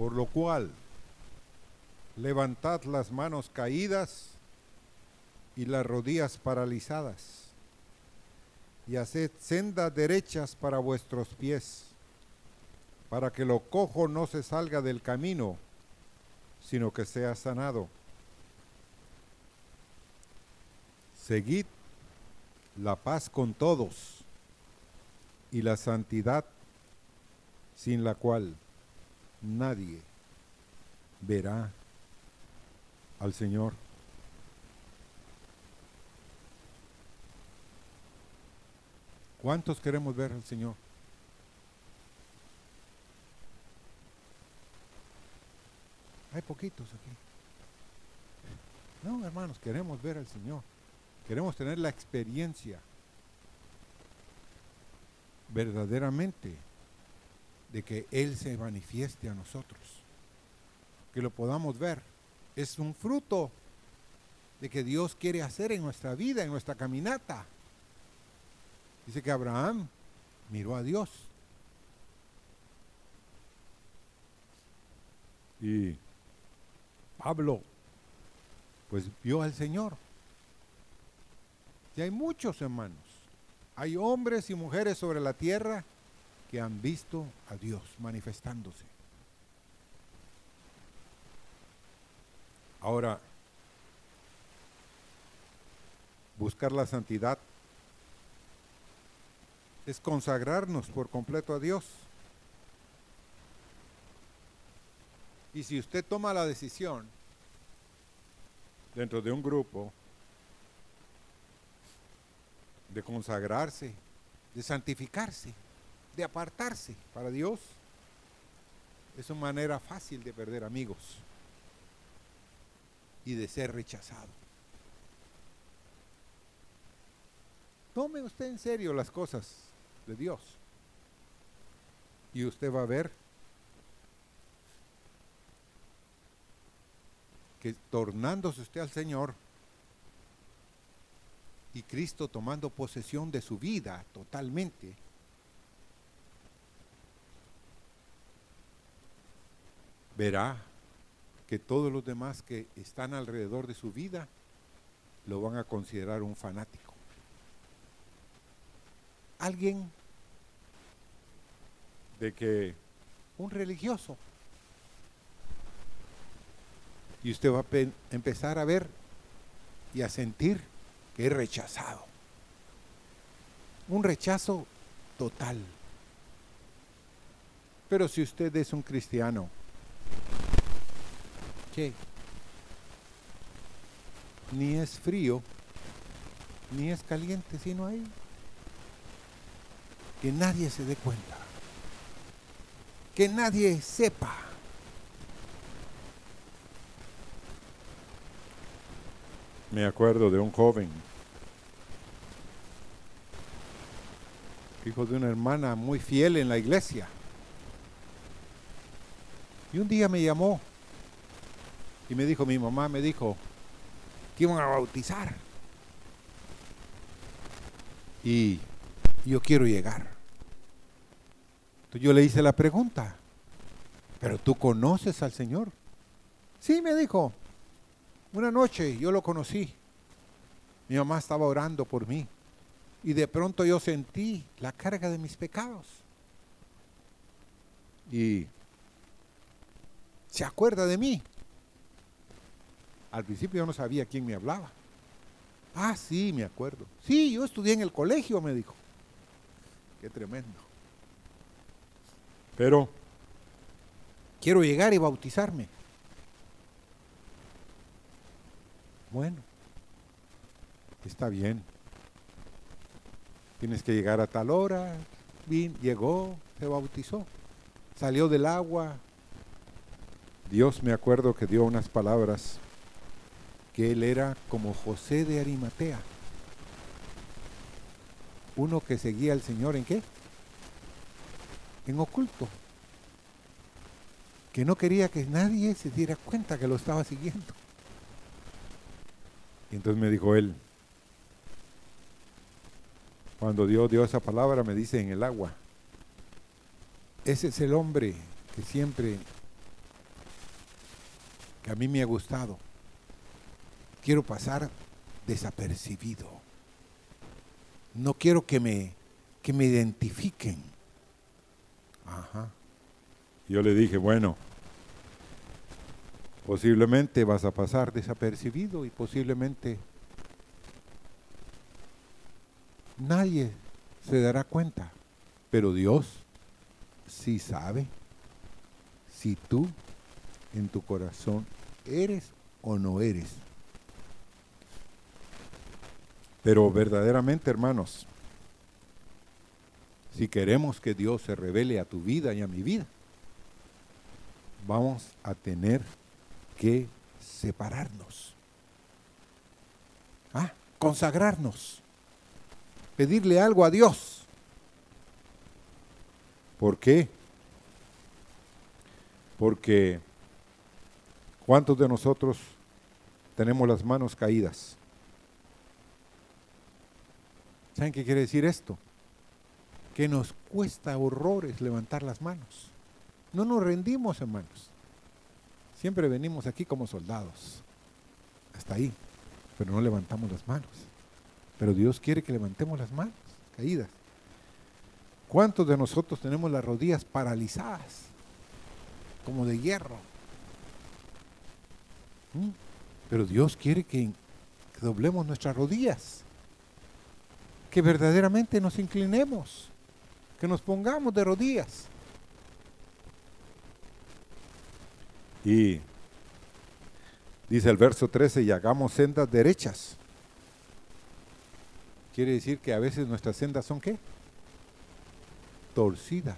Por lo cual, levantad las manos caídas y las rodillas paralizadas, y haced sendas derechas para vuestros pies, para que lo cojo no se salga del camino, sino que sea sanado. Seguid la paz con todos y la santidad sin la cual nadie verá al Señor. ¿Cuántos queremos ver al Señor? Hay poquitos aquí. No, hermanos, queremos ver al Señor. Queremos tener la experiencia verdaderamente de que Él se manifieste a nosotros. Que lo podamos ver. Es un fruto de que Dios quiere hacer en nuestra vida, en nuestra caminata. Dice que Abraham miró a Dios. Y Pablo, pues vio al Señor. Y hay muchos hermanos. Hay hombres y mujeres sobre la tierra que han visto a Dios manifestándose. Ahora, buscar la santidad es consagrarnos por completo a Dios. Y si usted toma la decisión dentro de un grupo de consagrarse, de santificarse, de apartarse para Dios, es una manera fácil de perder amigos y de ser rechazado. Tome usted en serio las cosas de Dios y usted va a ver que tornándose usted al Señor y Cristo tomando posesión de su vida totalmente, verá que todos los demás que están alrededor de su vida lo van a considerar un fanático. Alguien de que un religioso. Y usted va a empezar a ver y a sentir que es rechazado. Un rechazo total. Pero si usted es un cristiano, ¿qué? Ni es frío, ni es caliente, sino ahí. Que nadie se dé cuenta. Que nadie sepa. Me acuerdo de un joven, hijo de una hermana muy fiel en la iglesia. Y un día me llamó y me dijo, mi mamá me dijo que iban a bautizar. Y yo quiero llegar. Entonces yo le hice la pregunta, pero tú conoces al Señor. Sí, me dijo, una noche yo lo conocí. Mi mamá estaba orando por mí. Y de pronto yo sentí la carga de mis pecados. Y se acuerda de mí. Al principio yo no sabía quién me hablaba. Ah, sí, me acuerdo. Sí, yo estudié en el colegio, me dijo. Qué tremendo. Pero quiero llegar y bautizarme. Bueno, está bien. Tienes que llegar a tal hora. Bien, llegó, se bautizó. Salió del agua. Dios me acuerdo que dio unas palabras que él era como José de Arimatea. Uno que seguía al Señor en qué? En oculto. Que no quería que nadie se diera cuenta que lo estaba siguiendo. Y entonces me dijo él, cuando Dios dio esa palabra, me dice en el agua, ese es el hombre que siempre que a mí me ha gustado. Quiero pasar desapercibido. No quiero que me, que me identifiquen. Ajá. Yo le dije, bueno, posiblemente vas a pasar desapercibido y posiblemente nadie se dará cuenta, pero Dios sí sabe si tú en tu corazón eres o no eres. Pero verdaderamente, hermanos, si queremos que Dios se revele a tu vida y a mi vida, vamos a tener que separarnos. ¿Ah? Consagrarnos. Pedirle algo a Dios. ¿Por qué? Porque ¿cuántos de nosotros tenemos las manos caídas? ¿Saben qué quiere decir esto? Que nos cuesta horrores levantar las manos. No nos rendimos, hermanos. Siempre venimos aquí como soldados. Hasta ahí. Pero no levantamos las manos. Pero Dios quiere que levantemos las manos caídas. ¿Cuántos de nosotros tenemos las rodillas paralizadas? Como de hierro. ¿Mm? Pero Dios quiere que, que doblemos nuestras rodillas que verdaderamente nos inclinemos, que nos pongamos de rodillas. Y dice el verso 13, y hagamos sendas derechas. Quiere decir que a veces nuestras sendas son qué? Torcidas.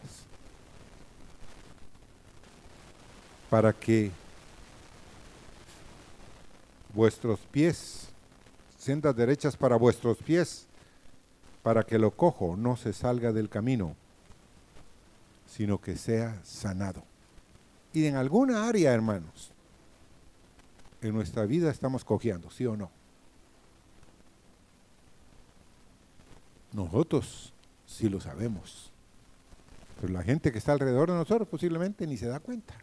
Para que vuestros pies, sendas derechas para vuestros pies, para que lo cojo no se salga del camino, sino que sea sanado. Y en alguna área, hermanos, en nuestra vida estamos cojeando, ¿sí o no? Nosotros sí lo sabemos, pero la gente que está alrededor de nosotros posiblemente ni se da cuenta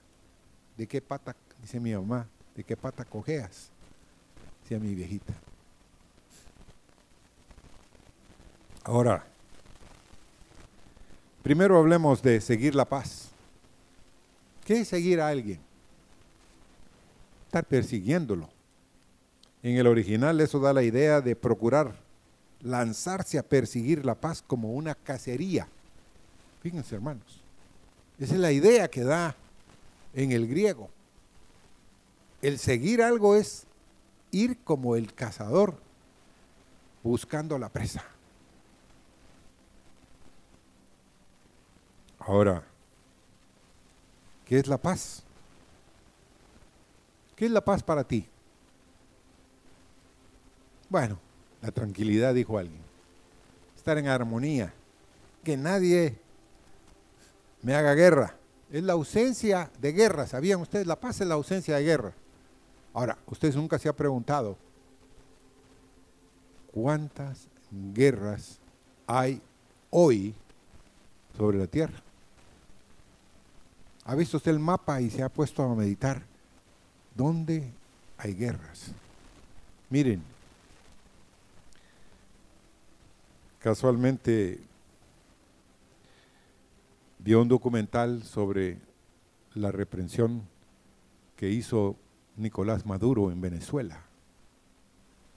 de qué pata, dice mi mamá, de qué pata cojeas, decía mi viejita. Ahora, primero hablemos de seguir la paz. ¿Qué es seguir a alguien? Estar persiguiéndolo. En el original eso da la idea de procurar lanzarse a perseguir la paz como una cacería. Fíjense hermanos, esa es la idea que da en el griego. El seguir algo es ir como el cazador buscando la presa. Ahora, ¿qué es la paz? ¿Qué es la paz para ti? Bueno, la tranquilidad, dijo alguien. Estar en armonía. Que nadie me haga guerra. Es la ausencia de guerra. ¿Sabían ustedes? La paz es la ausencia de guerra. Ahora, ustedes nunca se han preguntado cuántas guerras hay hoy sobre la tierra. ¿Ha visto usted el mapa y se ha puesto a meditar? ¿Dónde hay guerras? Miren, casualmente vio un documental sobre la reprensión que hizo Nicolás Maduro en Venezuela.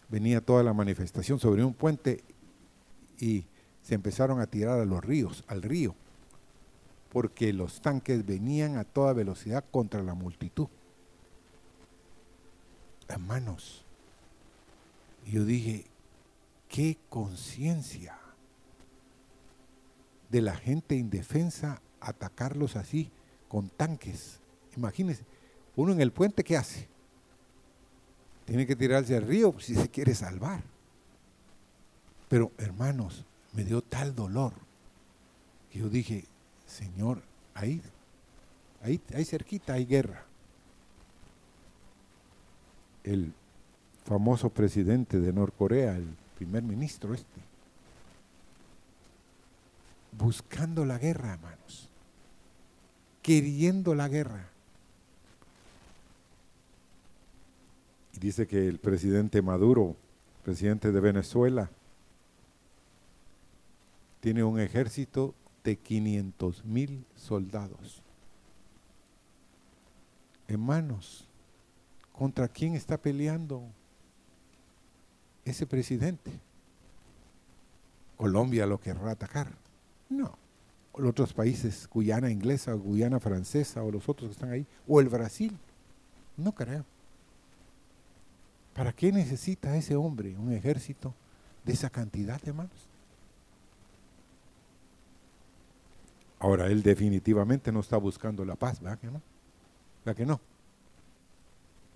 Venía toda la manifestación sobre un puente y se empezaron a tirar a los ríos, al río porque los tanques venían a toda velocidad contra la multitud. Hermanos, yo dije, qué conciencia de la gente indefensa atacarlos así con tanques. Imagínense, uno en el puente, ¿qué hace? Tiene que tirarse al río si se quiere salvar. Pero hermanos, me dio tal dolor que yo dije, Señor, ahí, ahí, ahí cerquita hay guerra. El famoso presidente de Norcorea, el primer ministro este, buscando la guerra, hermanos, queriendo la guerra. Y dice que el presidente Maduro, presidente de Venezuela, tiene un ejército de 500 mil soldados. Hermanos, ¿contra quién está peleando ese presidente? Colombia lo querrá atacar. No. Los otros países, Guyana inglesa, Guyana francesa, o los otros que están ahí, o el Brasil. No creo. ¿Para qué necesita ese hombre un ejército de esa cantidad, hermanos? Ahora, él definitivamente no está buscando la paz, ¿verdad que no? ¿Verdad que no?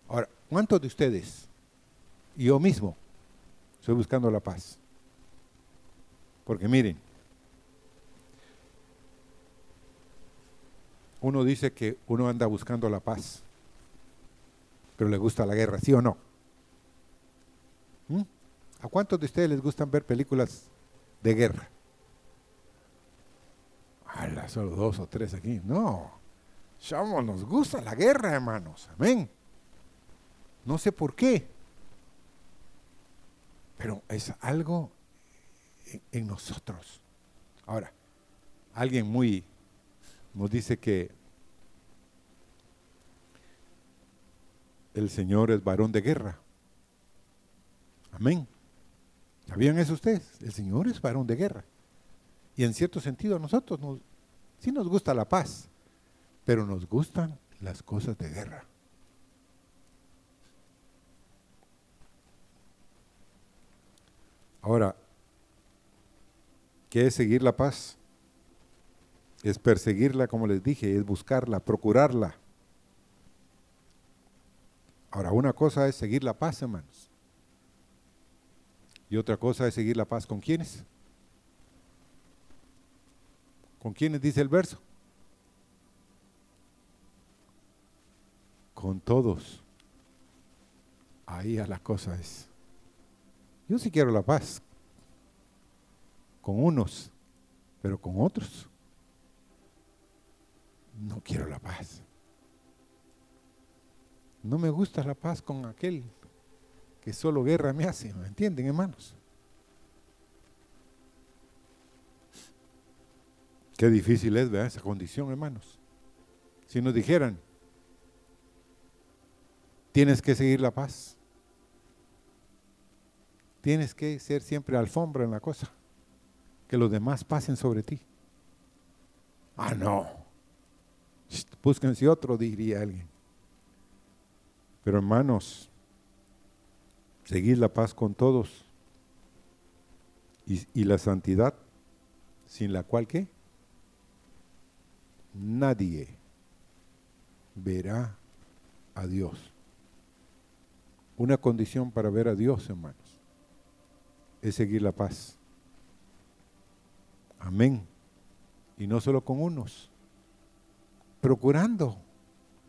Ahora, ¿cuántos de ustedes, yo mismo, estoy buscando la paz? Porque miren, uno dice que uno anda buscando la paz, pero le gusta la guerra, ¿sí o no? ¿Mm? ¿A cuántos de ustedes les gustan ver películas de guerra? Solo dos o tres aquí. No. Chamo, nos gusta la guerra, hermanos. Amén. No sé por qué. Pero es algo en, en nosotros. Ahora, alguien muy nos dice que el Señor es varón de guerra. Amén. ¿Sabían eso ustedes? El Señor es varón de guerra. Y en cierto sentido a nosotros nos, sí nos gusta la paz, pero nos gustan las cosas de guerra. Ahora, ¿qué es seguir la paz? Es perseguirla, como les dije, es buscarla, procurarla. Ahora, una cosa es seguir la paz, hermanos. Y otra cosa es seguir la paz con quiénes. ¿Con quiénes dice el verso? Con todos. Ahí a la cosa es. Yo sí quiero la paz. Con unos, pero con otros. No quiero la paz. No me gusta la paz con aquel que solo guerra me hace. ¿Me entienden, hermanos? Qué difícil es, ¿verdad? Esa condición, hermanos. Si nos dijeran, tienes que seguir la paz. Tienes que ser siempre alfombra en la cosa. Que los demás pasen sobre ti. Ah, no. Búsquense otro, diría alguien. Pero hermanos, seguir la paz con todos y, y la santidad, sin la cual qué? Nadie verá a Dios. Una condición para ver a Dios, hermanos, es seguir la paz. Amén. Y no solo con unos, procurando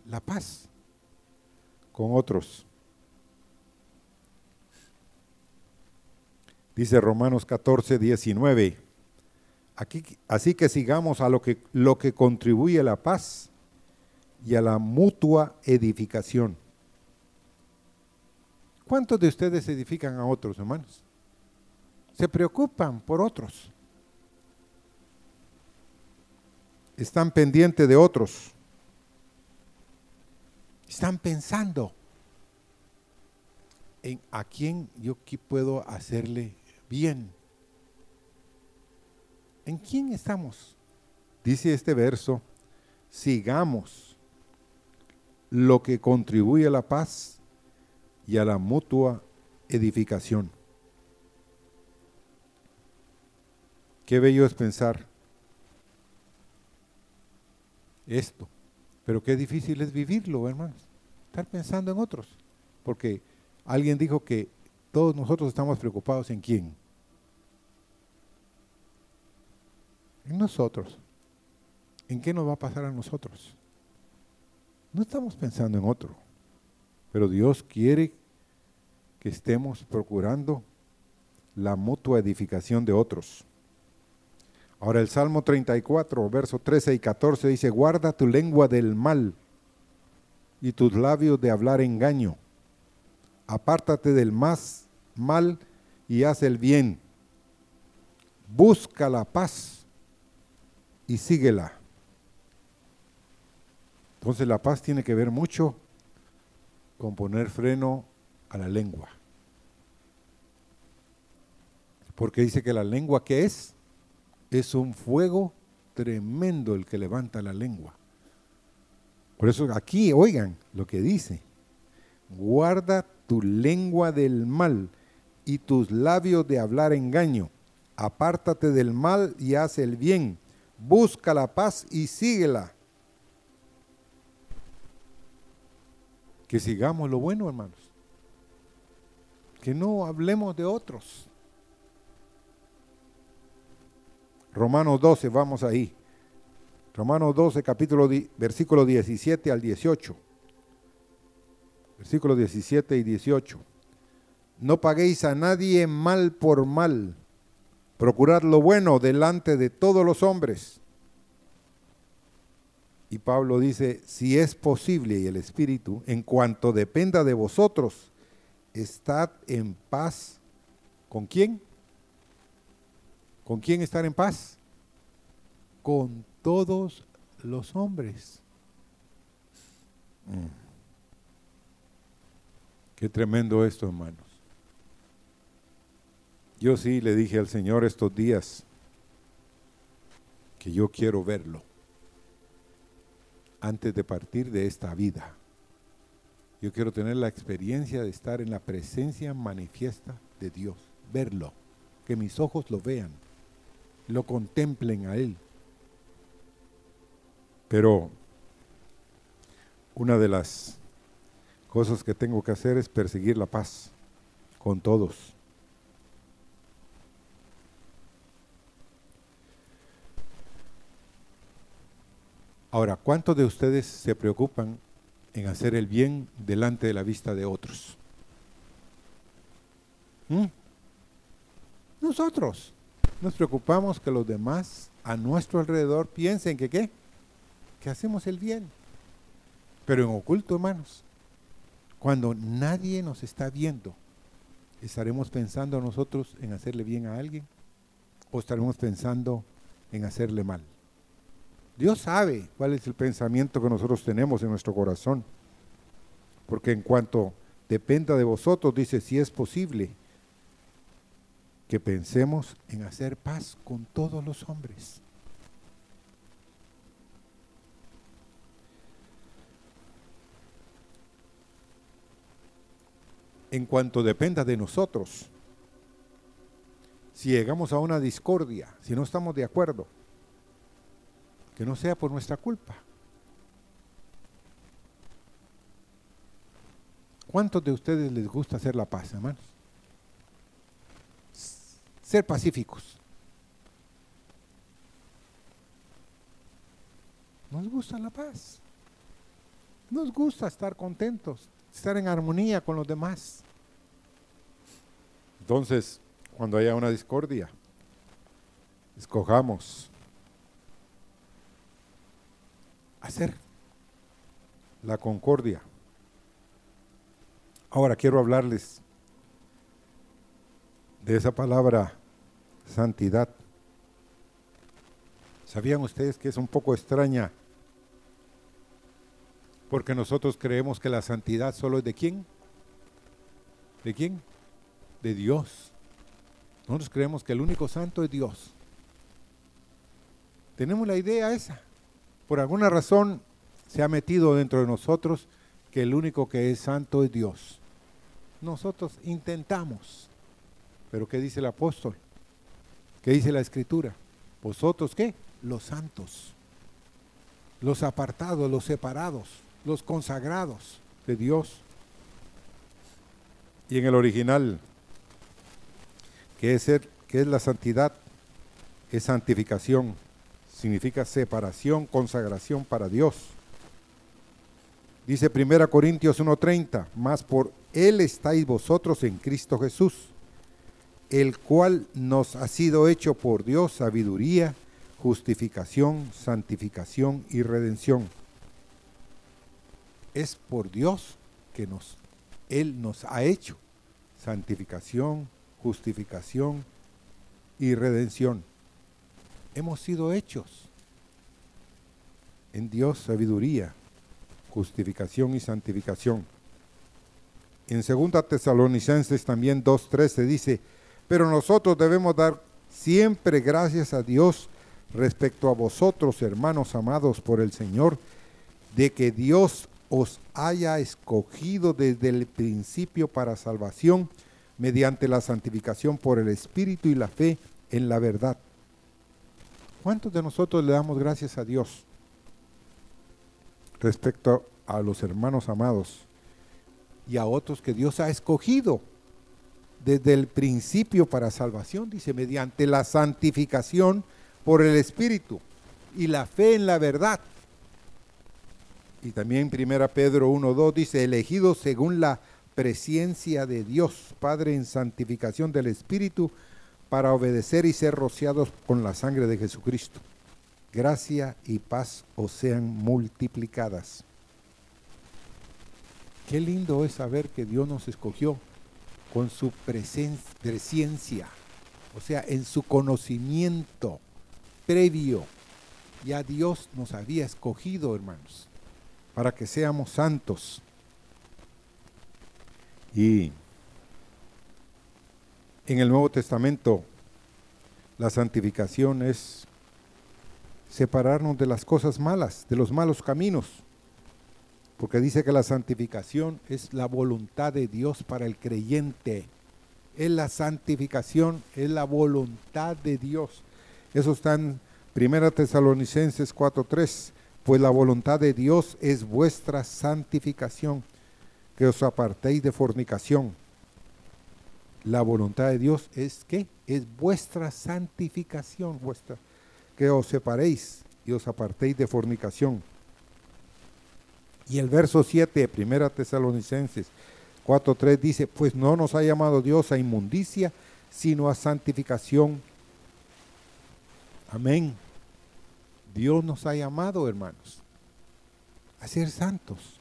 la paz con otros. Dice Romanos 14, 19 así que sigamos a lo que, lo que contribuye a la paz y a la mutua edificación. ¿Cuántos de ustedes edifican a otros, hermanos? Se preocupan por otros. Están pendientes de otros. Están pensando en a quién yo puedo hacerle bien. ¿En quién estamos? Dice este verso, sigamos lo que contribuye a la paz y a la mutua edificación. Qué bello es pensar esto, pero qué difícil es vivirlo, hermanos. Estar pensando en otros, porque alguien dijo que todos nosotros estamos preocupados en quién en nosotros. ¿En qué nos va a pasar a nosotros? No estamos pensando en otro, pero Dios quiere que estemos procurando la mutua edificación de otros. Ahora el Salmo 34, versos 13 y 14 dice, guarda tu lengua del mal y tus labios de hablar engaño. apártate del más mal y haz el bien. Busca la paz y síguela. Entonces la paz tiene que ver mucho con poner freno a la lengua. Porque dice que la lengua que es, es un fuego tremendo el que levanta la lengua. Por eso aquí, oigan lo que dice, guarda tu lengua del mal y tus labios de hablar engaño. Apártate del mal y haz el bien. Busca la paz y síguela. Que sigamos lo bueno, hermanos. Que no hablemos de otros. Romanos 12, vamos ahí. Romanos 12, capítulo, versículo 17 al 18. Versículo 17 y 18. No paguéis a nadie mal por mal. Procurad lo bueno delante de todos los hombres. Y Pablo dice, si es posible, y el Espíritu, en cuanto dependa de vosotros, estad en paz. ¿Con quién? ¿Con quién estar en paz? Con todos los hombres. Mm. Qué tremendo esto, hermanos. Yo sí le dije al Señor estos días que yo quiero verlo antes de partir de esta vida. Yo quiero tener la experiencia de estar en la presencia manifiesta de Dios, verlo, que mis ojos lo vean lo contemplen a Él. Pero una de las cosas que tengo que hacer es perseguir la paz con todos. Ahora, ¿cuántos de ustedes se preocupan en hacer el bien delante de la vista de otros? ¿Mm? Nosotros. Nos preocupamos que los demás a nuestro alrededor piensen que qué, que hacemos el bien. Pero en oculto, hermanos, cuando nadie nos está viendo, ¿estaremos pensando nosotros en hacerle bien a alguien? ¿O estaremos pensando en hacerle mal? Dios sabe cuál es el pensamiento que nosotros tenemos en nuestro corazón. Porque en cuanto dependa de vosotros, dice, si es posible, que pensemos en hacer paz con todos los hombres. En cuanto dependa de nosotros, si llegamos a una discordia, si no estamos de acuerdo, que no sea por nuestra culpa. ¿Cuántos de ustedes les gusta hacer la paz, hermanos? ser pacíficos. Nos gusta la paz. Nos gusta estar contentos, estar en armonía con los demás. Entonces, cuando haya una discordia, escojamos hacer la concordia. Ahora quiero hablarles de esa palabra santidad. ¿Sabían ustedes que es un poco extraña? Porque nosotros creemos que la santidad solo es de quién? ¿De quién? De Dios. Nosotros creemos que el único santo es Dios. Tenemos la idea esa. Por alguna razón se ha metido dentro de nosotros que el único que es santo es Dios. Nosotros intentamos pero ¿qué dice el apóstol? ¿Qué dice la escritura? ¿Vosotros qué? Los santos, los apartados, los separados, los consagrados de Dios. Y en el original, ¿qué es, ser, qué es la santidad? Es santificación, significa separación, consagración para Dios. Dice 1 Corintios 1:30, más por Él estáis vosotros en Cristo Jesús el cual nos ha sido hecho por Dios sabiduría, justificación, santificación y redención. Es por Dios que nos Él nos ha hecho santificación, justificación y redención. Hemos sido hechos en Dios sabiduría, justificación y santificación. En 2 Tesalonicenses también 2.13 dice, pero nosotros debemos dar siempre gracias a Dios respecto a vosotros, hermanos amados por el Señor, de que Dios os haya escogido desde el principio para salvación mediante la santificación por el Espíritu y la fe en la verdad. ¿Cuántos de nosotros le damos gracias a Dios respecto a los hermanos amados y a otros que Dios ha escogido desde el principio para salvación? Dice, mediante la santificación por el Espíritu y la fe en la verdad. Y también 1 Pedro 1.2 dice, elegidos según la presencia de Dios, Padre en santificación del Espíritu, para obedecer y ser rociados con la sangre de Jesucristo. Gracia y paz os sean multiplicadas. Qué lindo es saber que Dios nos escogió con su presencia, o sea, en su conocimiento previo. Ya Dios nos había escogido, hermanos, para que seamos santos. Y en el Nuevo Testamento la santificación es separarnos de las cosas malas, de los malos caminos, porque dice que la santificación es la voluntad de Dios para el creyente. Es la santificación, es la voluntad de Dios. Eso está en 1 Tesalonicenses 4:3, pues la voluntad de Dios es vuestra santificación, que os apartéis de fornicación la voluntad de Dios es que es vuestra santificación, vuestra, que os separéis y os apartéis de fornicación. Y el verso 7 de Primera Tesalonicenses 4.3 dice, pues no nos ha llamado Dios a inmundicia, sino a santificación. Amén. Dios nos ha llamado, hermanos, a ser santos,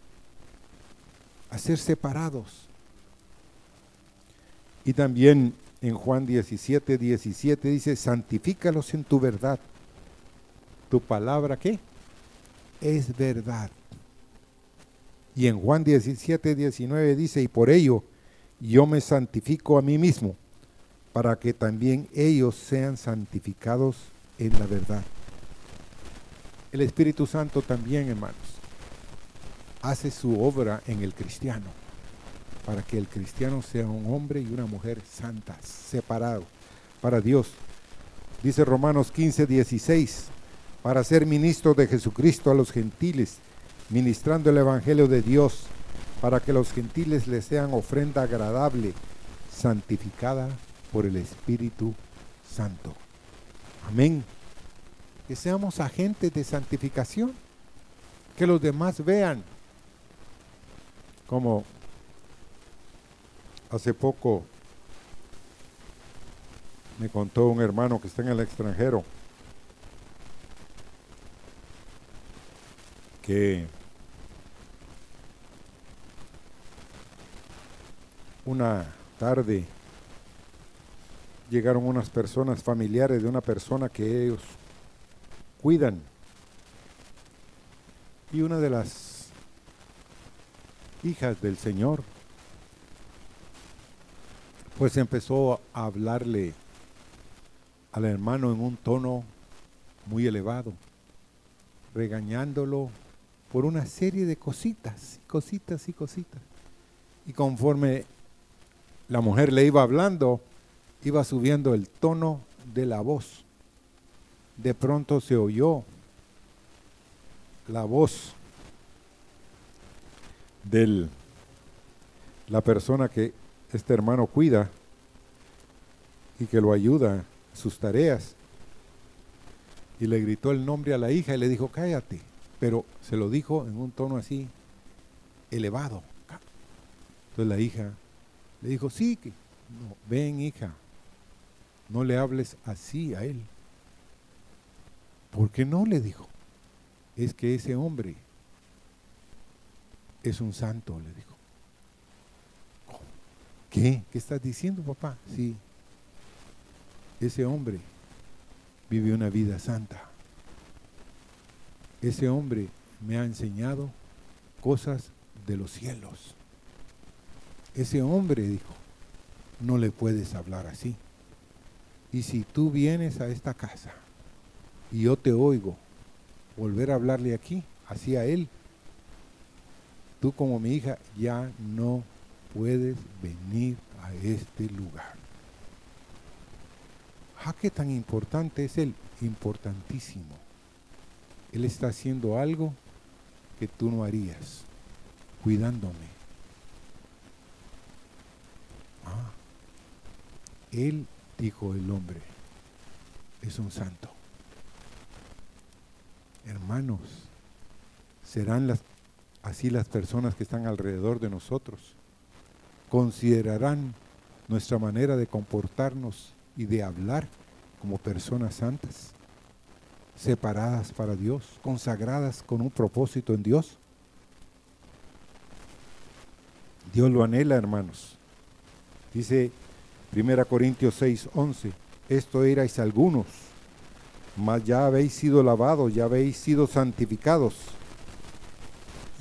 a ser separados y también en Juan 17, 17 dice, santifícalos en tu verdad. ¿Tu palabra qué? Es verdad. Y en Juan 17, 19 dice, y por ello yo me santifico a mí mismo, para que también ellos sean santificados en la verdad. El Espíritu Santo también, hermanos, hace su obra en el cristiano para que el cristiano sea un hombre y una mujer santas, separado para Dios. Dice Romanos 15, 16, para ser ministro de Jesucristo a los gentiles, ministrando el Evangelio de Dios, para que los gentiles le sean ofrenda agradable, santificada por el Espíritu Santo. Amén. Que seamos agentes de santificación, que los demás vean como Hace poco me contó un hermano que está en el extranjero que una tarde llegaron unas personas familiares de una persona que ellos cuidan. Y una de las hijas del Señor pues empezó a hablarle al hermano en un tono muy elevado, regañándolo por una serie de cositas, cositas y cositas. Y conforme la mujer le iba hablando, iba subiendo el tono de la voz. De pronto se oyó la voz de la persona que este hermano cuida y que lo ayuda en sus tareas. Y le gritó el nombre a la hija y le dijo, cállate. Pero se lo dijo en un tono así elevado. Entonces la hija le dijo, sí, que ven hija, no le hables así a él. ¿Por qué no? le dijo. Es que ese hombre es un santo, le dijo. ¿Qué? ¿Qué estás diciendo, papá? Sí. Ese hombre vive una vida santa. Ese hombre me ha enseñado cosas de los cielos. Ese hombre dijo, no le puedes hablar así. Y si tú vienes a esta casa y yo te oigo volver a hablarle aquí, así a él, tú como mi hija ya no puedes venir a este lugar. ¿A qué tan importante es él? Importantísimo. Él está haciendo algo que tú no harías, cuidándome. Ah, él, dijo el hombre, es un santo. Hermanos, serán así las personas que están alrededor de nosotros. Considerarán nuestra manera de comportarnos y de hablar como personas santas, separadas para Dios, consagradas con un propósito en Dios. Dios lo anhela, hermanos. Dice 1 Corintios 6, 11, esto erais algunos mas ya habéis sido lavados, ya habéis sido santificados,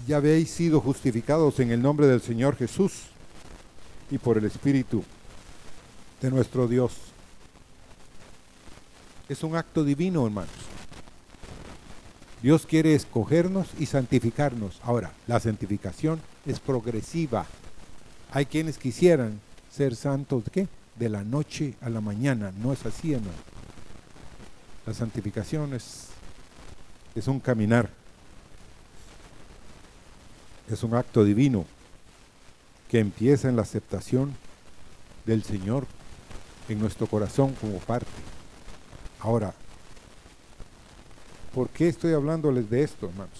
ya habéis sido justificados en el nombre del Señor Jesús y por el Espíritu de nuestro Dios. Es un acto divino, hermanos. Dios quiere escogernos y santificarnos. Ahora, la santificación es progresiva. Hay quienes quisieran ser santos, ¿qué? De la noche a la mañana. No es así, hermano. La santificación es, es un caminar, es un acto divino que empieza en la aceptación del Señor en nuestro corazón como parte. Ahora, ¿por qué estoy hablándoles de esto, hermanos?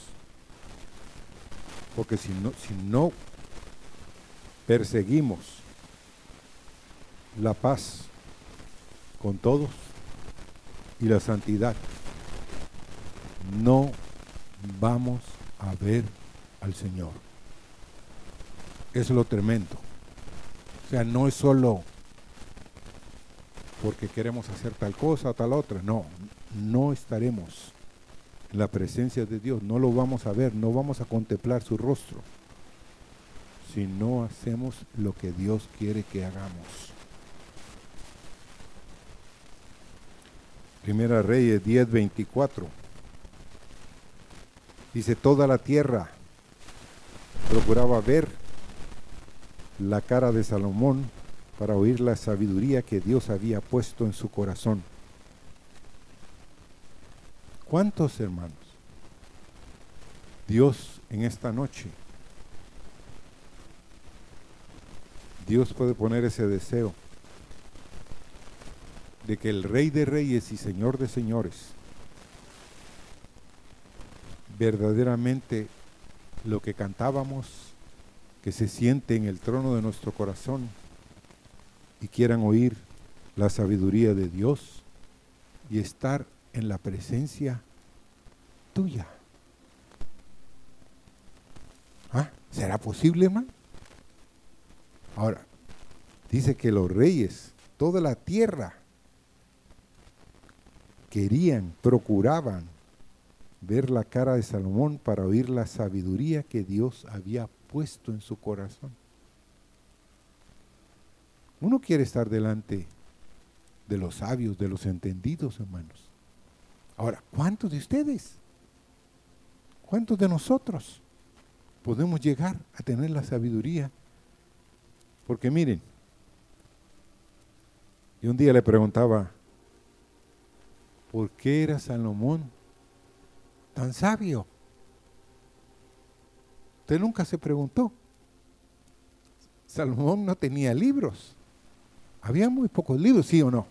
Porque si no, si no perseguimos la paz con todos, y la santidad, no vamos a ver al Señor. Es lo tremendo. O sea, no es solo porque queremos hacer tal cosa tal otra. No, no estaremos en la presencia de Dios. No lo vamos a ver, no vamos a contemplar su rostro. Si no hacemos lo que Dios quiere que hagamos. Primera Reyes 10:24. Dice, toda la tierra procuraba ver la cara de Salomón para oír la sabiduría que Dios había puesto en su corazón. ¿Cuántos hermanos? Dios en esta noche, Dios puede poner ese deseo de que el Rey de Reyes y Señor de Señores verdaderamente lo que cantábamos, que se siente en el trono de nuestro corazón y quieran oír la sabiduría de Dios y estar en la presencia tuya. ¿Ah? ¿Será posible, hermano? Ahora, dice que los reyes, toda la tierra, querían, procuraban ver la cara de Salomón para oír la sabiduría que Dios había puesto en su corazón. Uno quiere estar delante de los sabios, de los entendidos, hermanos. Ahora, ¿cuántos de ustedes? ¿Cuántos de nosotros podemos llegar a tener la sabiduría? Porque miren, y un día le preguntaba ¿por qué era Salomón tan sabio? Usted nunca se preguntó. Salomón no tenía libros. Había muy pocos libros, sí o no.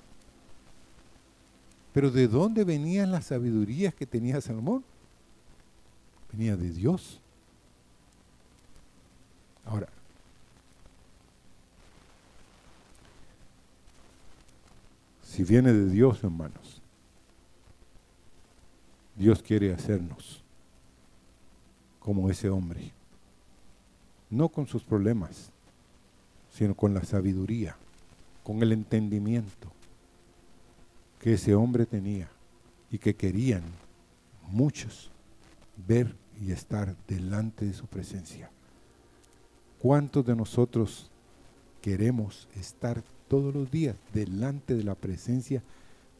Pero ¿de dónde venían las sabidurías que tenía Salomón? Venía de Dios. Ahora, si viene de Dios, hermanos, Dios quiere hacernos como ese hombre. No con sus problemas, sino con la sabiduría, con el entendimiento que ese hombre tenía y que querían muchos ver y estar delante de su presencia. ¿Cuántos de nosotros queremos estar todos los días delante de la presencia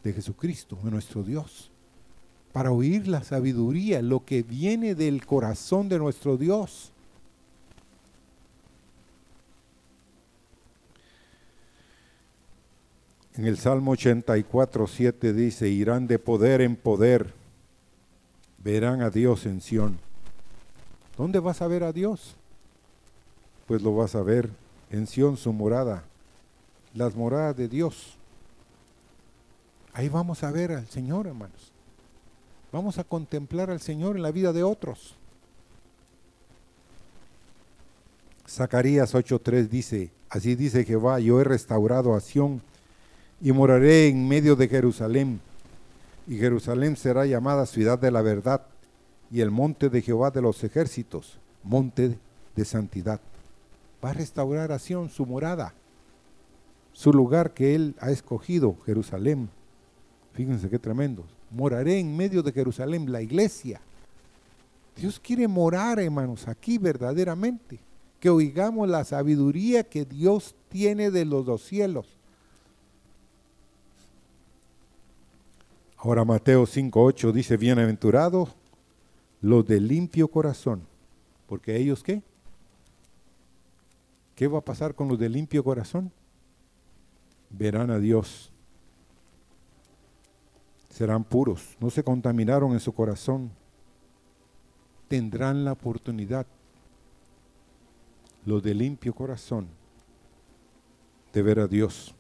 de Jesucristo, de nuestro Dios? Para oír la sabiduría, lo que viene del corazón de nuestro Dios. En el Salmo 84, 7 dice, irán de poder en poder, verán a Dios en Sión. ¿Dónde vas a ver a Dios? Pues lo vas a ver en Sión, su morada, las moradas de Dios. Ahí vamos a ver al Señor, hermanos. Vamos a contemplar al Señor en la vida de otros. Zacarías 8:3 dice, así dice Jehová, yo he restaurado a Sión y moraré en medio de Jerusalén. Y Jerusalén será llamada ciudad de la verdad y el monte de Jehová de los ejércitos, monte de santidad. Va a restaurar a Sion su morada, su lugar que él ha escogido, Jerusalén. Fíjense qué tremendo. Moraré en medio de Jerusalén, la iglesia. Dios quiere morar, hermanos, aquí verdaderamente. Que oigamos la sabiduría que Dios tiene de los dos cielos Ahora Mateo 5.8 dice, bienaventurados los de limpio corazón, porque ellos qué? ¿Qué va a pasar con los de limpio corazón? Verán a Dios. Serán puros, no se contaminaron en su corazón. Tendrán la oportunidad, los de limpio corazón, de ver a Dios.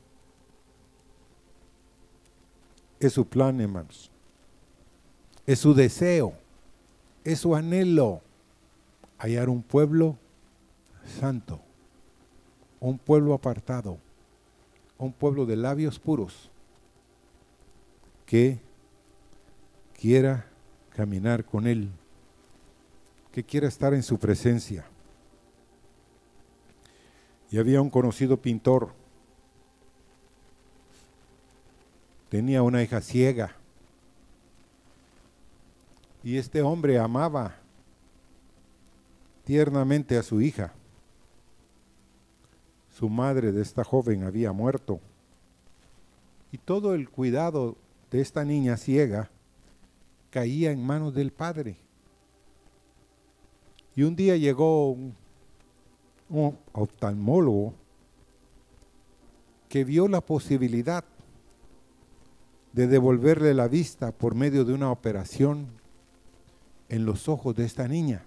Es su plan, hermanos. Es su deseo. Es su anhelo. Hallar un pueblo santo. Un pueblo apartado. Un pueblo de labios puros. Que quiera caminar con Él. Que quiera estar en su presencia. Y había un conocido pintor tenía una hija ciega. Y este hombre amaba tiernamente a su hija. Su madre de esta joven había muerto. Y todo el cuidado de esta niña ciega caía en manos del padre. Y un día llegó un, un oftalmólogo que vio la posibilidad de devolverle la vista por medio de una operación en los ojos de esta niña.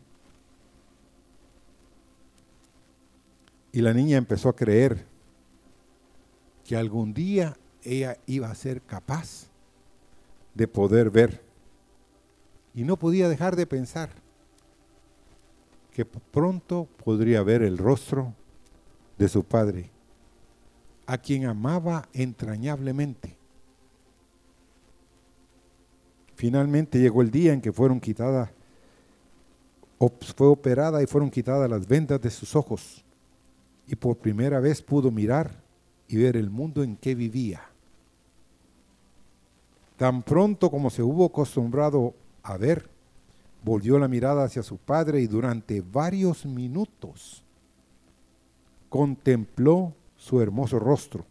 Y la niña empezó a creer que algún día ella iba a ser capaz de poder ver. Y no podía dejar de pensar que pronto podría ver el rostro de su padre, a quien amaba entrañablemente. Finalmente llegó el día en que fueron quitadas, fue operada y fueron quitadas las vendas de sus ojos. Y por primera vez pudo mirar y ver el mundo en que vivía. Tan pronto como se hubo acostumbrado a ver, volvió la mirada hacia su padre y durante varios minutos contempló su hermoso rostro.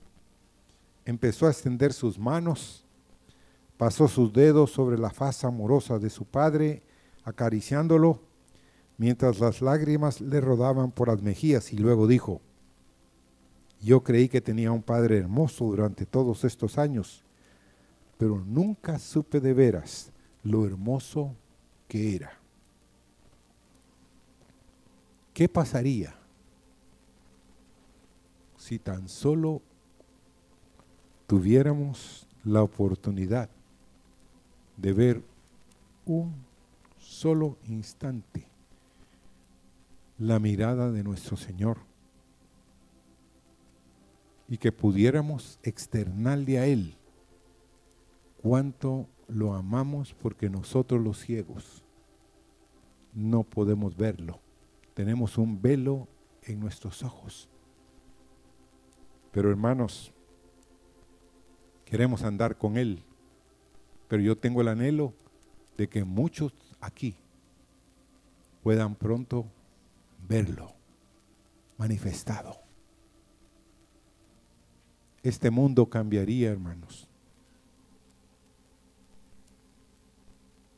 Empezó a extender sus manos pasó sus dedos sobre la faz amorosa de su padre, acariciándolo, mientras las lágrimas le rodaban por las mejillas, y luego dijo, yo creí que tenía un padre hermoso durante todos estos años, pero nunca supe de veras lo hermoso que era. ¿Qué pasaría si tan solo tuviéramos la oportunidad de ver un solo instante la mirada de nuestro Señor y que pudiéramos externarle a Él cuánto lo amamos porque nosotros los ciegos no podemos verlo. Tenemos un velo en nuestros ojos Pero hermanos, queremos andar con Él. Pero yo tengo el anhelo de que muchos aquí puedan pronto verlo manifestado. Este mundo cambiaría, hermanos.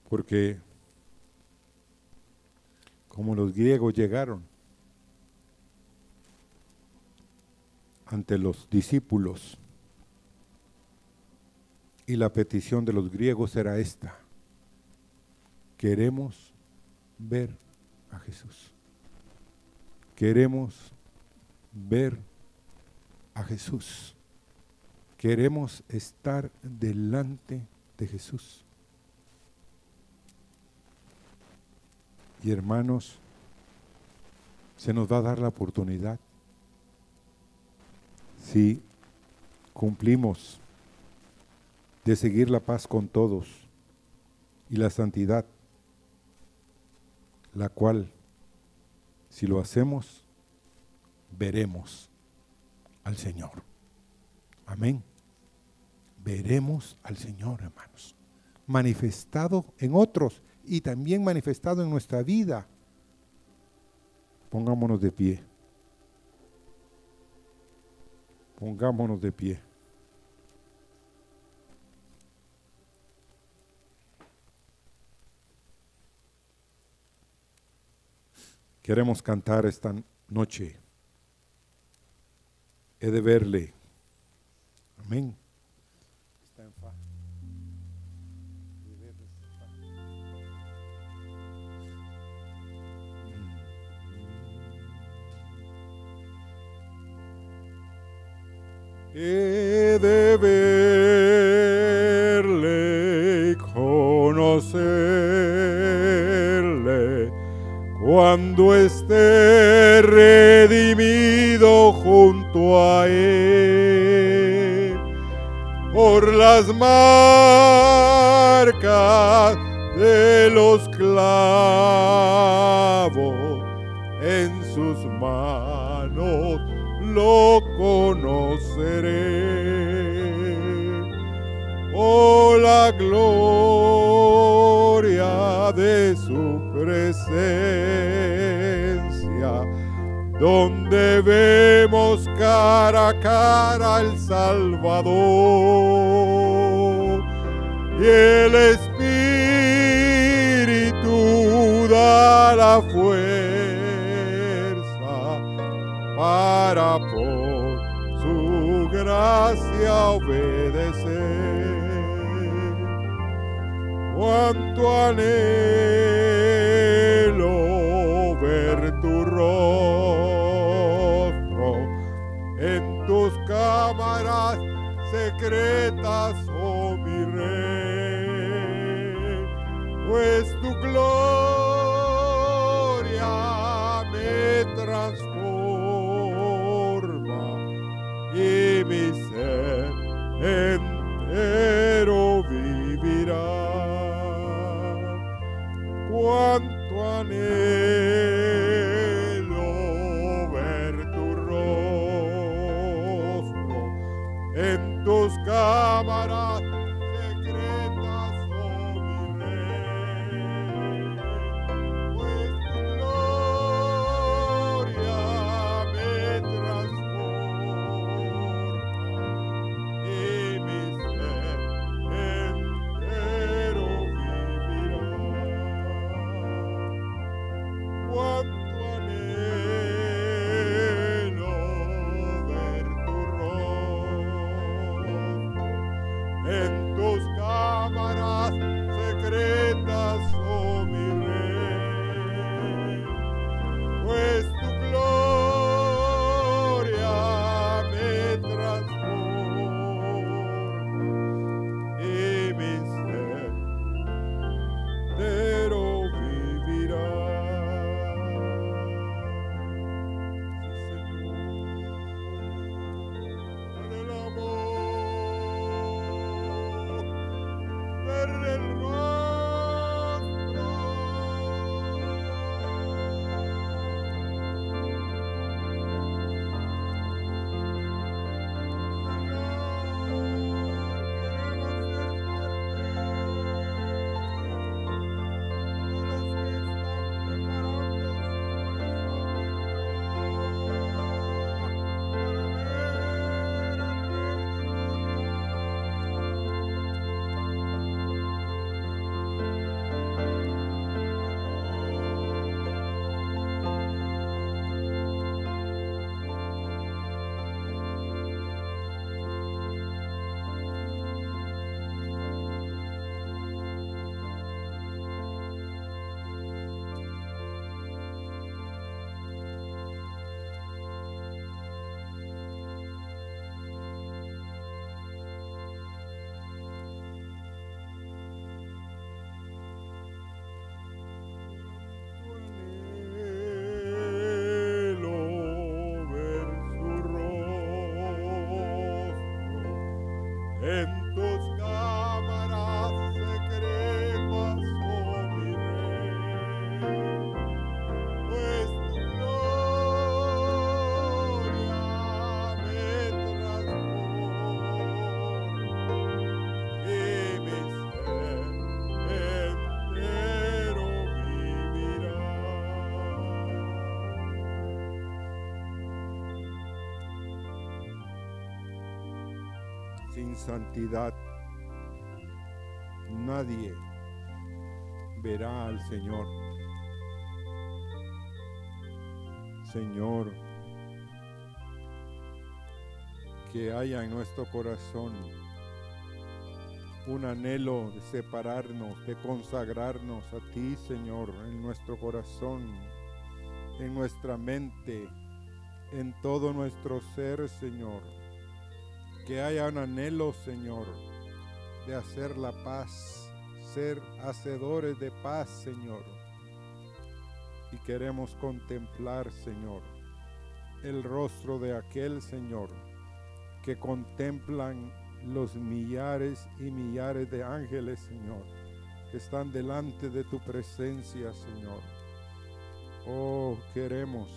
Porque como los griegos llegaron ante los discípulos y la petición de los griegos era esta. Queremos ver a Jesús. Queremos ver a Jesús. Queremos estar delante de Jesús. Y hermanos, se nos va a dar la oportunidad si cumplimos de seguir la paz con todos y la santidad, la cual, si lo hacemos, veremos al Señor. Amén. Veremos al Señor, hermanos, manifestado en otros y también manifestado en nuestra vida. Pongámonos de pie. Pongámonos de pie. Queremos cantar esta noche. He de verle. Amén. He de verle, conocerle, cuando esté redimido junto a él, por las marcas de los clavos en sus manos lo conoceré. Oh, la gloria de su presencia, donde vemos cara a cara al Salvador. Y el Espíritu da la fuerza para por su gracia obedecer. Cuánto anhelo secretas, oh mi rey, pues tu gloria santidad nadie verá al Señor. Señor, que haya en nuestro corazón un anhelo de separarnos, de consagrarnos a ti, Señor, en nuestro corazón, en nuestra mente, en todo nuestro ser, Señor. Que haya un anhelo, Señor, de hacer la paz, ser hacedores de paz, Señor. Y queremos contemplar, Señor, el rostro de aquel Señor que contemplan los millares y millares de ángeles, Señor, que están delante de tu presencia, Señor. Oh, queremos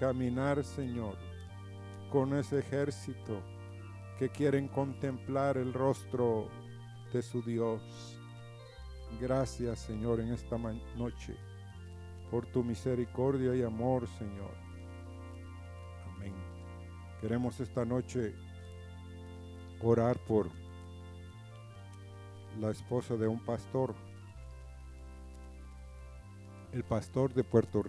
caminar, Señor, con ese ejército que quieren contemplar el rostro de su Dios. Gracias, Señor, en esta noche, por tu misericordia y amor, Señor. Amén. Queremos esta noche orar por la esposa de un pastor, el pastor de Puerto Rico.